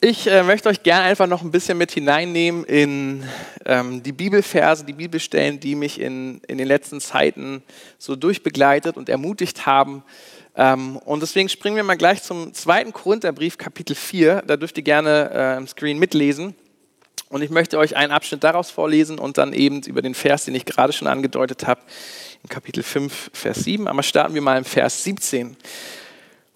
Ich äh, möchte euch gerne einfach noch ein bisschen mit hineinnehmen in ähm, die Bibelverse, die Bibelstellen, die mich in, in den letzten Zeiten so durchbegleitet und ermutigt haben. Ähm, und deswegen springen wir mal gleich zum zweiten Korintherbrief, Kapitel 4. Da dürft ihr gerne äh, im Screen mitlesen. Und ich möchte euch einen Abschnitt daraus vorlesen und dann eben über den Vers, den ich gerade schon angedeutet habe, in Kapitel 5, Vers 7. Aber starten wir mal im Vers 17.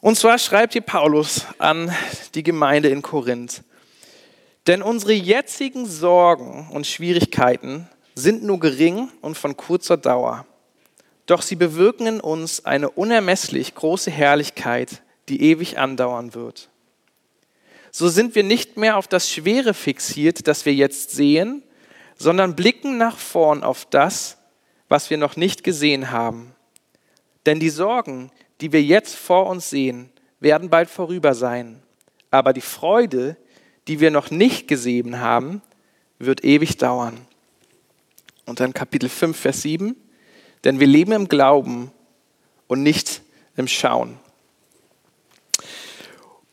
Und zwar schreibt hier Paulus an die Gemeinde in Korinth. Denn unsere jetzigen Sorgen und Schwierigkeiten sind nur gering und von kurzer Dauer. Doch sie bewirken in uns eine unermesslich große Herrlichkeit, die ewig andauern wird. So sind wir nicht mehr auf das Schwere fixiert, das wir jetzt sehen, sondern blicken nach vorn auf das, was wir noch nicht gesehen haben. Denn die Sorgen, die wir jetzt vor uns sehen, werden bald vorüber sein. Aber die Freude, die wir noch nicht gesehen haben, wird ewig dauern. Und dann Kapitel 5, Vers 7. Denn wir leben im Glauben und nicht im Schauen.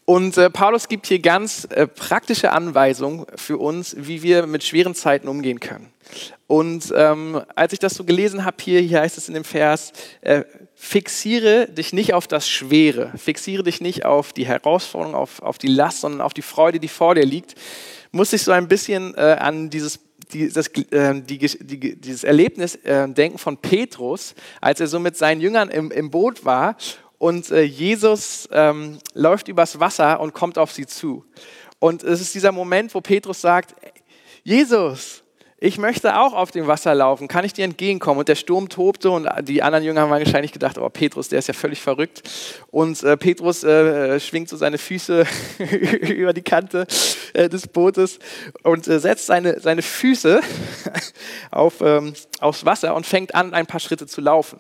Und äh, Paulus gibt hier ganz äh, praktische Anweisungen für uns, wie wir mit schweren Zeiten umgehen können. Und ähm, als ich das so gelesen habe hier, hier heißt es in dem Vers, äh, fixiere dich nicht auf das Schwere, fixiere dich nicht auf die Herausforderung, auf, auf die Last, sondern auf die Freude, die vor dir liegt, muss ich so ein bisschen äh, an dieses dieses, äh, die, die, dieses Erlebnis äh, denken von Petrus, als er so mit seinen Jüngern im, im Boot war und äh, Jesus ähm, läuft übers Wasser und kommt auf sie zu. Und es ist dieser Moment, wo Petrus sagt, Jesus, ich möchte auch auf dem Wasser laufen, kann ich dir entgegenkommen? Und der Sturm tobte und die anderen Jünger haben wahrscheinlich gedacht, oh Petrus, der ist ja völlig verrückt. Und äh, Petrus äh, schwingt so seine Füße über die Kante äh, des Bootes und äh, setzt seine, seine Füße auf, ähm, aufs Wasser und fängt an, ein paar Schritte zu laufen.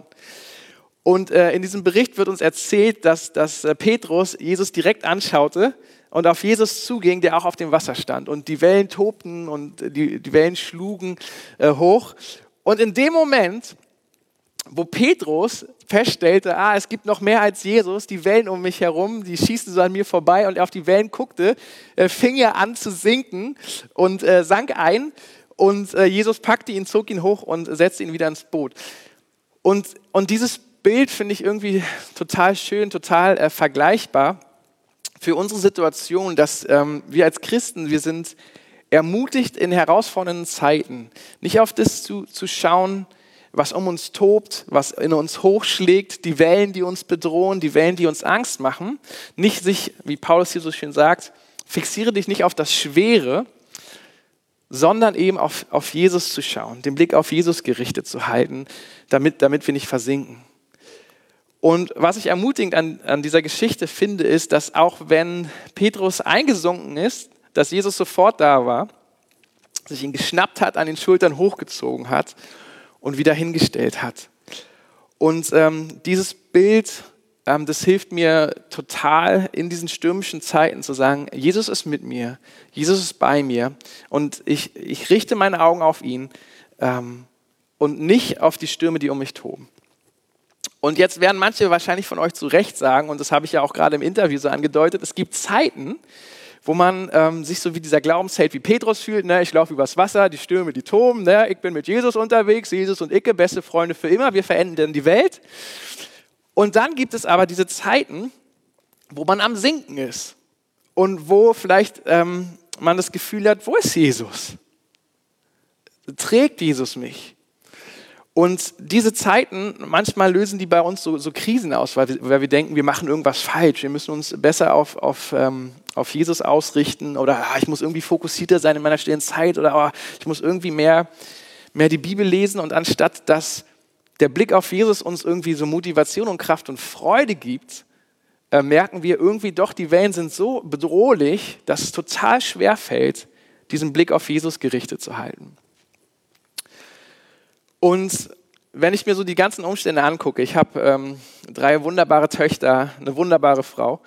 Und äh, in diesem Bericht wird uns erzählt, dass, dass äh, Petrus Jesus direkt anschaute und auf Jesus zuging, der auch auf dem Wasser stand. Und die Wellen tobten und die, die Wellen schlugen äh, hoch. Und in dem Moment, wo Petrus feststellte, ah, es gibt noch mehr als Jesus, die Wellen um mich herum, die schießen so an mir vorbei und er auf die Wellen guckte, äh, fing er an zu sinken und äh, sank ein. Und äh, Jesus packte ihn, zog ihn hoch und setzte ihn wieder ins Boot. Und, und dieses Bild finde ich irgendwie total schön, total äh, vergleichbar für unsere Situation, dass ähm, wir als Christen, wir sind ermutigt in herausfordernden Zeiten, nicht auf das zu, zu schauen, was um uns tobt, was in uns hochschlägt, die Wellen, die uns bedrohen, die Wellen, die uns Angst machen. Nicht sich, wie Paulus hier so schön sagt, fixiere dich nicht auf das Schwere, sondern eben auf, auf Jesus zu schauen, den Blick auf Jesus gerichtet zu halten, damit, damit wir nicht versinken. Und was ich ermutigend an, an dieser Geschichte finde, ist, dass auch wenn Petrus eingesunken ist, dass Jesus sofort da war, sich ihn geschnappt hat, an den Schultern hochgezogen hat und wieder hingestellt hat. Und ähm, dieses Bild, ähm, das hilft mir total in diesen stürmischen Zeiten zu sagen, Jesus ist mit mir, Jesus ist bei mir und ich, ich richte meine Augen auf ihn ähm, und nicht auf die Stürme, die um mich toben. Und jetzt werden manche wahrscheinlich von euch zu Recht sagen, und das habe ich ja auch gerade im Interview so angedeutet, es gibt Zeiten, wo man ähm, sich so wie dieser Glaubensheld wie Petrus fühlt, ne? ich laufe übers Wasser, die Stürme, die toben, ne? ich bin mit Jesus unterwegs, Jesus und Icke, beste Freunde für immer, wir verändern die Welt. Und dann gibt es aber diese Zeiten, wo man am Sinken ist und wo vielleicht ähm, man das Gefühl hat, wo ist Jesus? Trägt Jesus mich? Und diese Zeiten, manchmal lösen die bei uns so, so Krisen aus, weil wir, weil wir, denken, wir machen irgendwas falsch. Wir müssen uns besser auf, auf, ähm, auf Jesus ausrichten oder ah, ich muss irgendwie fokussierter sein in meiner stillen Zeit oder ah, ich muss irgendwie mehr, mehr die Bibel lesen. Und anstatt dass der Blick auf Jesus uns irgendwie so Motivation und Kraft und Freude gibt, äh, merken wir irgendwie doch, die Wellen sind so bedrohlich, dass es total schwer fällt, diesen Blick auf Jesus gerichtet zu halten. Und wenn ich mir so die ganzen Umstände angucke, ich habe ähm, drei wunderbare Töchter, eine wunderbare Frau.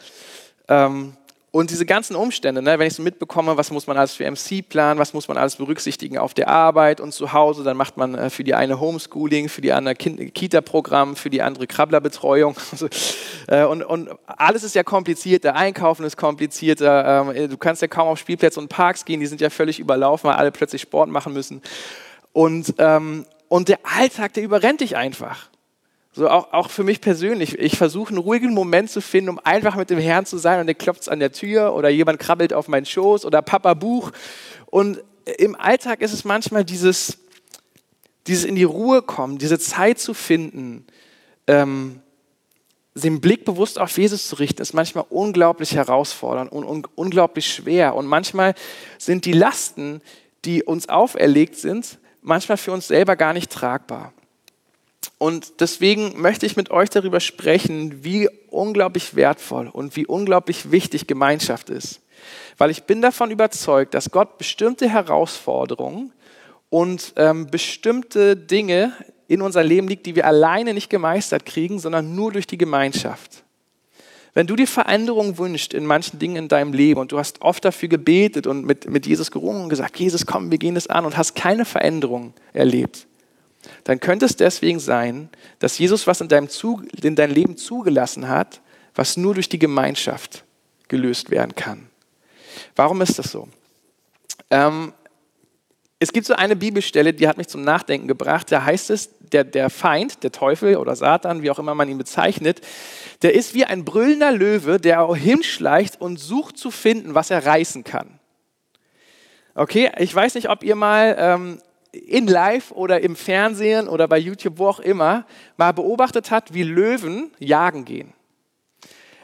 Ähm, Und diese ganzen Umstände, ne, wenn ich so mitbekomme, was muss man alles für MC planen, was muss man alles berücksichtigen auf der Arbeit und zu Hause, dann macht man äh, für die eine Homeschooling, für die andere Kita-Programm, für die andere Krabblerbetreuung. Also, äh, und, und, alles ist ja komplizierter, Einkaufen ist komplizierter, ähm, du kannst ja kaum auf Spielplätze und Parks gehen, die sind ja völlig überlaufen, weil alle plötzlich Sport machen müssen. Und, ähm, und der Alltag, der überrennt dich einfach. So auch, auch für mich persönlich. Ich versuche einen ruhigen Moment zu finden, um einfach mit dem Herrn zu sein und der klopft an der Tür oder jemand krabbelt auf meinen Schoß oder Papa Buch. Und im Alltag ist es manchmal dieses, dieses in die Ruhe kommen, diese Zeit zu finden, ähm, den Blick bewusst auf Jesus zu richten, ist manchmal unglaublich herausfordernd und un unglaublich schwer. Und manchmal sind die Lasten, die uns auferlegt sind, manchmal für uns selber gar nicht tragbar. Und deswegen möchte ich mit euch darüber sprechen, wie unglaublich wertvoll und wie unglaublich wichtig Gemeinschaft ist. Weil ich bin davon überzeugt, dass Gott bestimmte Herausforderungen und ähm, bestimmte Dinge in unser Leben liegt, die wir alleine nicht gemeistert kriegen, sondern nur durch die Gemeinschaft. Wenn du die Veränderung wünschst in manchen Dingen in deinem Leben und du hast oft dafür gebetet und mit, mit Jesus gerungen und gesagt, Jesus, komm, wir gehen das an und hast keine Veränderung erlebt, dann könnte es deswegen sein, dass Jesus was in deinem, Zug, in deinem Leben zugelassen hat, was nur durch die Gemeinschaft gelöst werden kann. Warum ist das so? Ähm, es gibt so eine Bibelstelle, die hat mich zum Nachdenken gebracht. Da heißt es, der, der Feind, der Teufel oder Satan, wie auch immer man ihn bezeichnet, der ist wie ein brüllender Löwe, der hinschleicht und sucht zu finden, was er reißen kann. Okay, ich weiß nicht, ob ihr mal ähm, in Live oder im Fernsehen oder bei YouTube, wo auch immer, mal beobachtet hat, wie Löwen jagen gehen.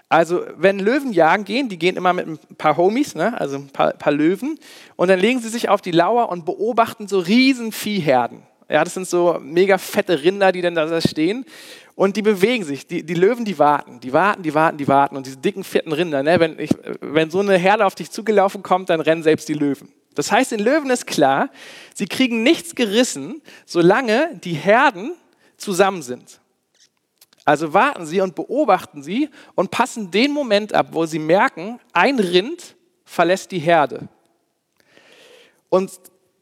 Also wenn Löwen jagen gehen, die gehen immer mit ein paar Homies, ne? also ein paar, paar, Löwen, und dann legen sie sich auf die Lauer und beobachten so riesen Viehherden. Ja, das sind so mega fette Rinder, die dann da stehen. Und die bewegen sich. Die, die Löwen, die warten. Die warten, die warten, die warten. Und diese dicken, fetten Rinder, ne? wenn, ich, wenn so eine Herde auf dich zugelaufen kommt, dann rennen selbst die Löwen. Das heißt, den Löwen ist klar, sie kriegen nichts gerissen, solange die Herden zusammen sind. Also warten sie und beobachten sie und passen den Moment ab, wo sie merken, ein Rind verlässt die Herde. Und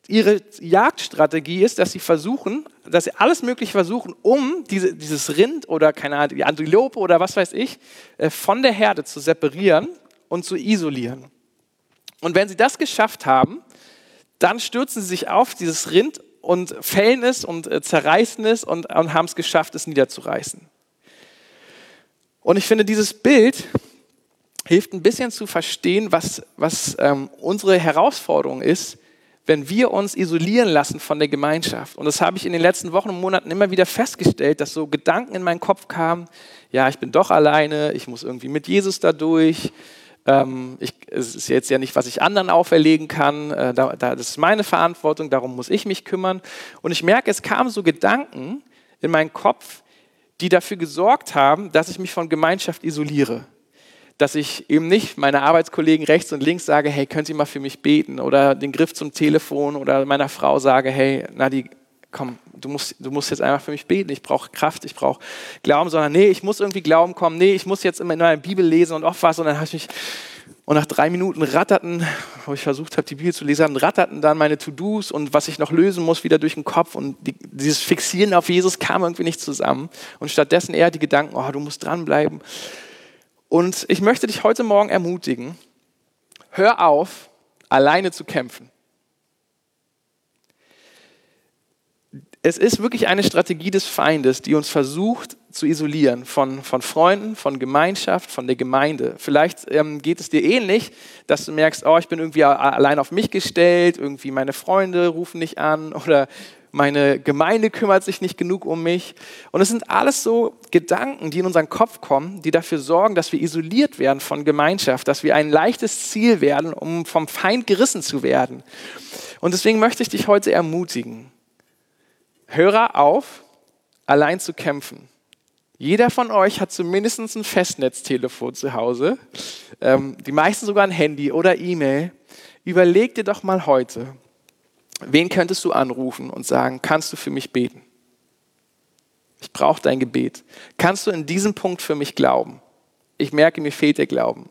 ihre Jagdstrategie ist, dass sie versuchen, dass sie alles Mögliche versuchen, um diese, dieses Rind oder keine Ahnung, die Antilope oder was weiß ich, äh, von der Herde zu separieren und zu isolieren. Und wenn sie das geschafft haben, dann stürzen sie sich auf dieses Rind und fällen es und äh, zerreißen es und, und haben es geschafft, es niederzureißen. Und ich finde, dieses Bild hilft ein bisschen zu verstehen, was, was ähm, unsere Herausforderung ist, wenn wir uns isolieren lassen von der Gemeinschaft. Und das habe ich in den letzten Wochen und Monaten immer wieder festgestellt, dass so Gedanken in meinen Kopf kamen, ja, ich bin doch alleine, ich muss irgendwie mit Jesus da durch, ähm, ich, es ist jetzt ja nicht, was ich anderen auferlegen kann. Äh, da, da, das ist meine Verantwortung, darum muss ich mich kümmern. Und ich merke, es kamen so Gedanken in meinen Kopf, die dafür gesorgt haben, dass ich mich von Gemeinschaft isoliere. Dass ich eben nicht meine Arbeitskollegen rechts und links sage, hey, könnt ihr mal für mich beten? Oder den Griff zum Telefon oder meiner Frau sage, hey, Nadi, komm, du musst, du musst jetzt einfach für mich beten, ich brauche Kraft, ich brauche Glauben, sondern nee, ich muss irgendwie Glauben kommen, nee, ich muss jetzt immer in meiner Bibel lesen und auch was und dann habe ich mich, und nach drei Minuten ratterten, wo ich versucht habe, die Bibel zu lesen, ratterten dann meine To-Dos und was ich noch lösen muss, wieder durch den Kopf und die, dieses Fixieren auf Jesus kam irgendwie nicht zusammen und stattdessen eher die Gedanken, oh, du musst dranbleiben. Und ich möchte dich heute Morgen ermutigen, hör auf, alleine zu kämpfen. es ist wirklich eine Strategie des Feindes, die uns versucht zu isolieren von, von Freunden, von Gemeinschaft, von der Gemeinde. Vielleicht ähm, geht es dir ähnlich, dass du merkst, oh, ich bin irgendwie allein auf mich gestellt, irgendwie meine Freunde rufen nicht an oder meine Gemeinde kümmert sich nicht genug um mich. Und es sind alles so Gedanken, die in unseren Kopf kommen, die dafür sorgen, dass wir isoliert werden von Gemeinschaft, dass wir ein leichtes Ziel werden, um vom Feind gerissen zu werden. Und deswegen möchte ich dich heute ermutigen Hörer auf, allein zu kämpfen. Jeder von euch hat zumindest ein Festnetztelefon zu Hause, ähm, die meisten sogar ein Handy oder E-Mail. Überleg dir doch mal heute, wen könntest du anrufen und sagen, kannst du für mich beten? Ich brauche dein Gebet. Kannst du in diesem Punkt für mich glauben? Ich merke, mir fehlt der Glauben.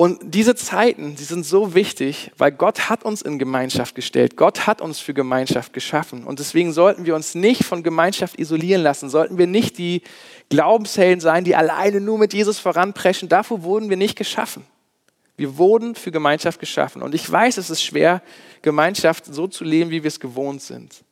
Und diese Zeiten, die sind so wichtig, weil Gott hat uns in Gemeinschaft gestellt. Gott hat uns für Gemeinschaft geschaffen. Und deswegen sollten wir uns nicht von Gemeinschaft isolieren lassen. Sollten wir nicht die Glaubenshelden sein, die alleine nur mit Jesus voranpreschen. Dafür wurden wir nicht geschaffen. Wir wurden für Gemeinschaft geschaffen. Und ich weiß, es ist schwer, Gemeinschaft so zu leben, wie wir es gewohnt sind.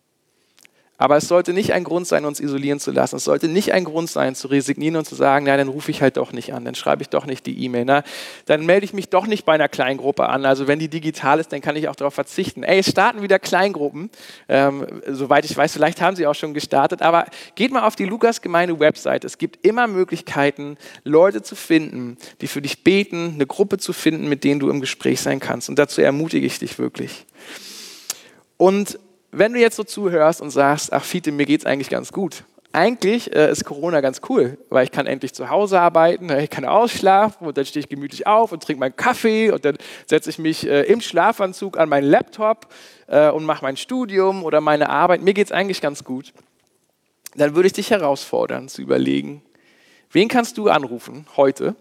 Aber es sollte nicht ein Grund sein, uns isolieren zu lassen. Es sollte nicht ein Grund sein, zu resignieren und zu sagen, na, dann rufe ich halt doch nicht an, dann schreibe ich doch nicht die E-Mail, dann melde ich mich doch nicht bei einer Kleingruppe an. Also wenn die digital ist, dann kann ich auch darauf verzichten. Ey, starten wieder Kleingruppen. Ähm, soweit ich weiß, vielleicht haben sie auch schon gestartet. Aber geht mal auf die Lukas-Gemeinde-Website. Es gibt immer Möglichkeiten, Leute zu finden, die für dich beten, eine Gruppe zu finden, mit denen du im Gespräch sein kannst. Und dazu ermutige ich dich wirklich. Und wenn du jetzt so zuhörst und sagst, ach Fiete, mir geht's eigentlich ganz gut. Eigentlich äh, ist Corona ganz cool, weil ich kann endlich zu Hause arbeiten, ich kann ausschlafen und dann stehe ich gemütlich auf und trinke meinen Kaffee und dann setze ich mich äh, im Schlafanzug an meinen Laptop äh, und mache mein Studium oder meine Arbeit. Mir geht's eigentlich ganz gut. Dann würde ich dich herausfordern zu überlegen, wen kannst du anrufen heute?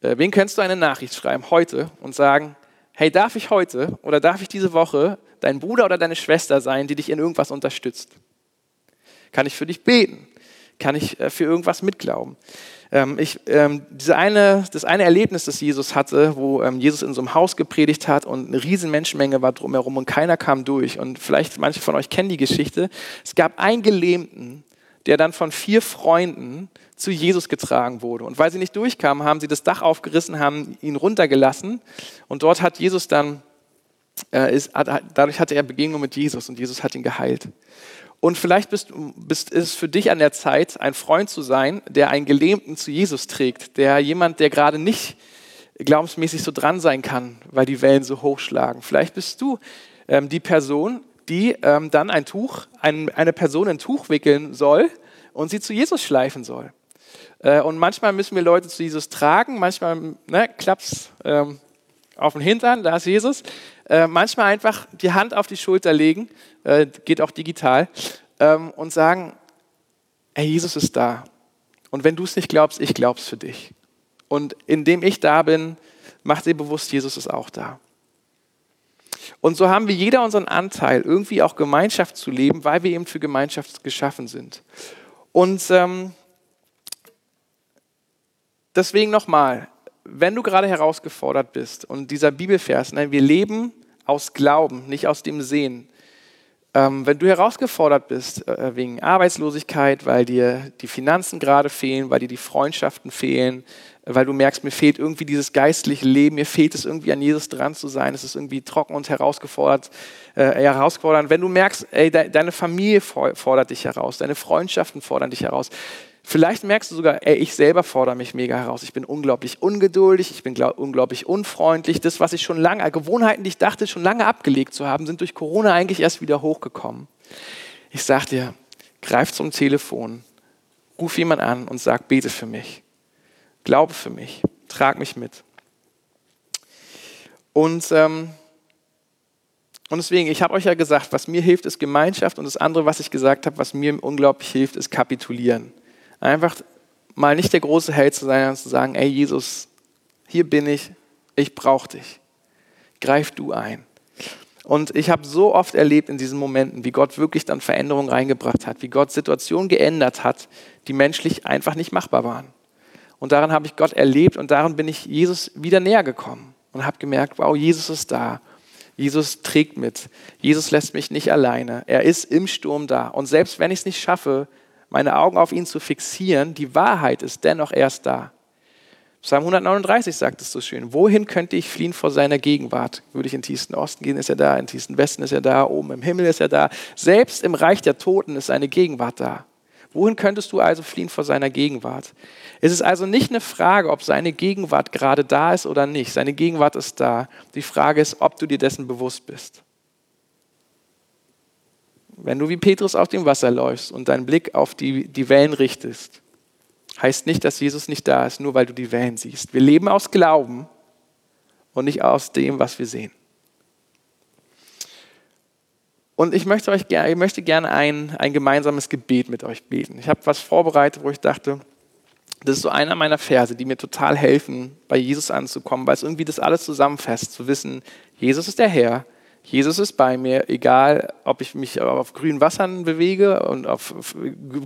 Äh, wen kannst du eine Nachricht schreiben heute und sagen, hey, darf ich heute oder darf ich diese Woche dein Bruder oder deine Schwester sein, die dich in irgendwas unterstützt? Kann ich für dich beten? Kann ich äh, für irgendwas mitglauben? Ähm, ich, ähm, diese eine, das eine Erlebnis, das Jesus hatte, wo ähm, Jesus in so einem Haus gepredigt hat und eine riesen Menschenmenge war drumherum und keiner kam durch. Und vielleicht manche von euch kennen die Geschichte. Es gab einen Gelähmten, der dann von vier Freunden zu Jesus getragen wurde. Und weil sie nicht durchkamen, haben sie das Dach aufgerissen, haben ihn runtergelassen. Und dort hat Jesus dann ist, dadurch hatte er Begegnung mit Jesus und Jesus hat ihn geheilt. Und vielleicht bist, bist, ist es für dich an der Zeit, ein Freund zu sein, der einen Gelähmten zu Jesus trägt, der jemand, der gerade nicht glaubensmäßig so dran sein kann, weil die Wellen so hoch schlagen. Vielleicht bist du ähm, die Person, die ähm, dann ein Tuch, ein, eine Person ein Tuch wickeln soll und sie zu Jesus schleifen soll. Äh, und manchmal müssen wir Leute zu Jesus tragen, manchmal ne, klappt es ähm, auf den Hintern, da ist Jesus. Äh, manchmal einfach die Hand auf die Schulter legen, äh, geht auch digital, ähm, und sagen, hey, Jesus ist da. Und wenn du es nicht glaubst, ich glaub's für dich. Und indem ich da bin, macht dir bewusst, Jesus ist auch da. Und so haben wir jeder unseren Anteil, irgendwie auch Gemeinschaft zu leben, weil wir eben für Gemeinschaft geschaffen sind. Und ähm, deswegen nochmal, wenn du gerade herausgefordert bist und dieser Bibelvers, nein, wir leben aus Glauben, nicht aus dem Sehen. Ähm, wenn du herausgefordert bist äh, wegen Arbeitslosigkeit, weil dir die Finanzen gerade fehlen, weil dir die Freundschaften fehlen, weil du merkst, mir fehlt irgendwie dieses geistliche Leben, mir fehlt es irgendwie an Jesus dran zu sein, es ist irgendwie trocken und herausgefordert, äh, herausfordernd. Wenn du merkst, ey, de deine Familie fordert dich heraus, deine Freundschaften fordern dich heraus, Vielleicht merkst du sogar, ey, ich selber fordere mich mega heraus. Ich bin unglaublich ungeduldig, ich bin unglaublich unfreundlich. Das, was ich schon lange, Gewohnheiten, die ich dachte, schon lange abgelegt zu haben, sind durch Corona eigentlich erst wieder hochgekommen. Ich sag dir, greif zum Telefon, ruf jemand an und sag, bete für mich. Glaube für mich, trag mich mit. Und, ähm, und deswegen, ich habe euch ja gesagt, was mir hilft, ist Gemeinschaft und das andere, was ich gesagt habe, was mir unglaublich hilft, ist Kapitulieren. Einfach mal nicht der große Held zu sein, sondern zu sagen, ey Jesus, hier bin ich, ich brauche dich. Greif du ein. Und ich habe so oft erlebt in diesen Momenten, wie Gott wirklich dann Veränderungen reingebracht hat, wie Gott Situationen geändert hat, die menschlich einfach nicht machbar waren. Und daran habe ich Gott erlebt und daran bin ich Jesus wieder näher gekommen und habe gemerkt, wow, Jesus ist da. Jesus trägt mit. Jesus lässt mich nicht alleine. Er ist im Sturm da. Und selbst wenn ich es nicht schaffe, meine Augen auf ihn zu fixieren, die Wahrheit ist dennoch erst da. Psalm 139 sagt es so schön. Wohin könnte ich fliehen vor seiner Gegenwart? Würde ich in tiefsten Osten gehen, ist er da. In tiefsten Westen ist er da. Oben im Himmel ist er da. Selbst im Reich der Toten ist seine Gegenwart da. Wohin könntest du also fliehen vor seiner Gegenwart? Es ist also nicht eine Frage, ob seine Gegenwart gerade da ist oder nicht. Seine Gegenwart ist da. Die Frage ist, ob du dir dessen bewusst bist. Wenn du wie Petrus auf dem Wasser läufst und deinen Blick auf die, die Wellen richtest, heißt nicht, dass Jesus nicht da ist, nur weil du die Wellen siehst. Wir leben aus Glauben und nicht aus dem, was wir sehen. Und ich möchte, euch, ich möchte gerne ein, ein gemeinsames Gebet mit euch beten. Ich habe was vorbereitet, wo ich dachte, Das ist so einer meiner Verse, die mir total helfen, bei Jesus anzukommen, weil es irgendwie das alles zusammenfasst, zu wissen, Jesus ist der Herr, Jesus ist bei mir, egal ob ich mich auf grünen Wassern bewege und auf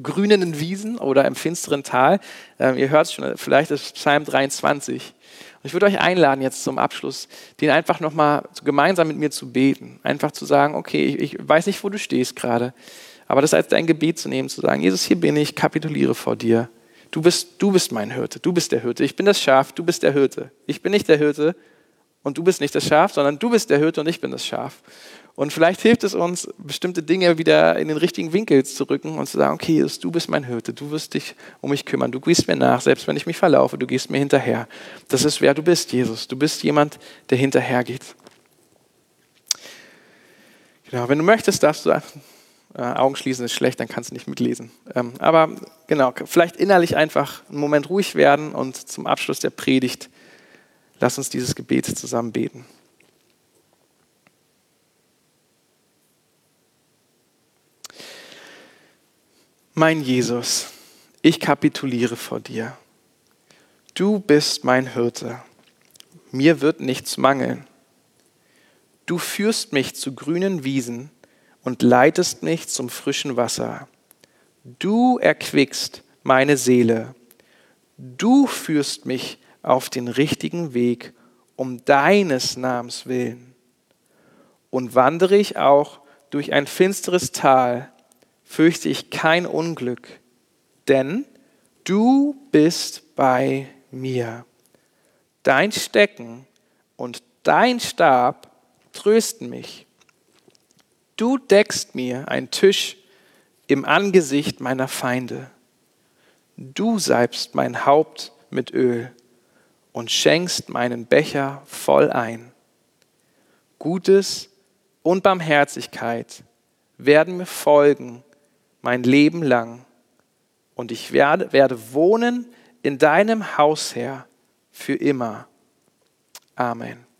grünen Wiesen oder im finsteren Tal. Ähm, ihr hört es schon, vielleicht ist Psalm 23. Und ich würde euch einladen, jetzt zum Abschluss, den einfach nochmal gemeinsam mit mir zu beten. Einfach zu sagen, okay, ich, ich weiß nicht, wo du stehst gerade, aber das als dein Gebet zu nehmen, zu sagen, Jesus, hier bin ich, kapituliere vor dir. Du bist, du bist mein Hirte, du bist der Hirte. Ich bin das Schaf, du bist der Hirte. Ich bin nicht der Hirte und du bist nicht das Schaf, sondern du bist der Hirte und ich bin das Schaf. Und vielleicht hilft es uns, bestimmte Dinge wieder in den richtigen Winkel zu rücken und zu sagen, okay, Jesus, du bist mein Hirte, du wirst dich um mich kümmern, du gehst mir nach, selbst wenn ich mich verlaufe, du gehst mir hinterher. Das ist wer du bist, Jesus. Du bist jemand, der hinterhergeht. Genau, wenn du möchtest, darfst du äh, Augen schließen ist schlecht, dann kannst du nicht mitlesen. Ähm, aber genau, vielleicht innerlich einfach einen Moment ruhig werden und zum Abschluss der Predigt lass uns dieses Gebet zusammen beten. Mein Jesus, ich kapituliere vor dir. Du bist mein Hirte. Mir wird nichts mangeln. Du führst mich zu grünen Wiesen und leitest mich zum frischen Wasser. Du erquickst meine Seele. Du führst mich auf den richtigen Weg um deines Namens willen. Und wandere ich auch durch ein finsteres Tal, fürchte ich kein Unglück, denn du bist bei mir. Dein Stecken und dein Stab trösten mich. Du deckst mir einen Tisch im Angesicht meiner Feinde. Du salbst mein Haupt mit Öl und schenkst meinen Becher voll ein. Gutes und Barmherzigkeit werden mir folgen mein Leben lang. Und ich werde, werde wohnen in deinem Haus, Herr, für immer. Amen.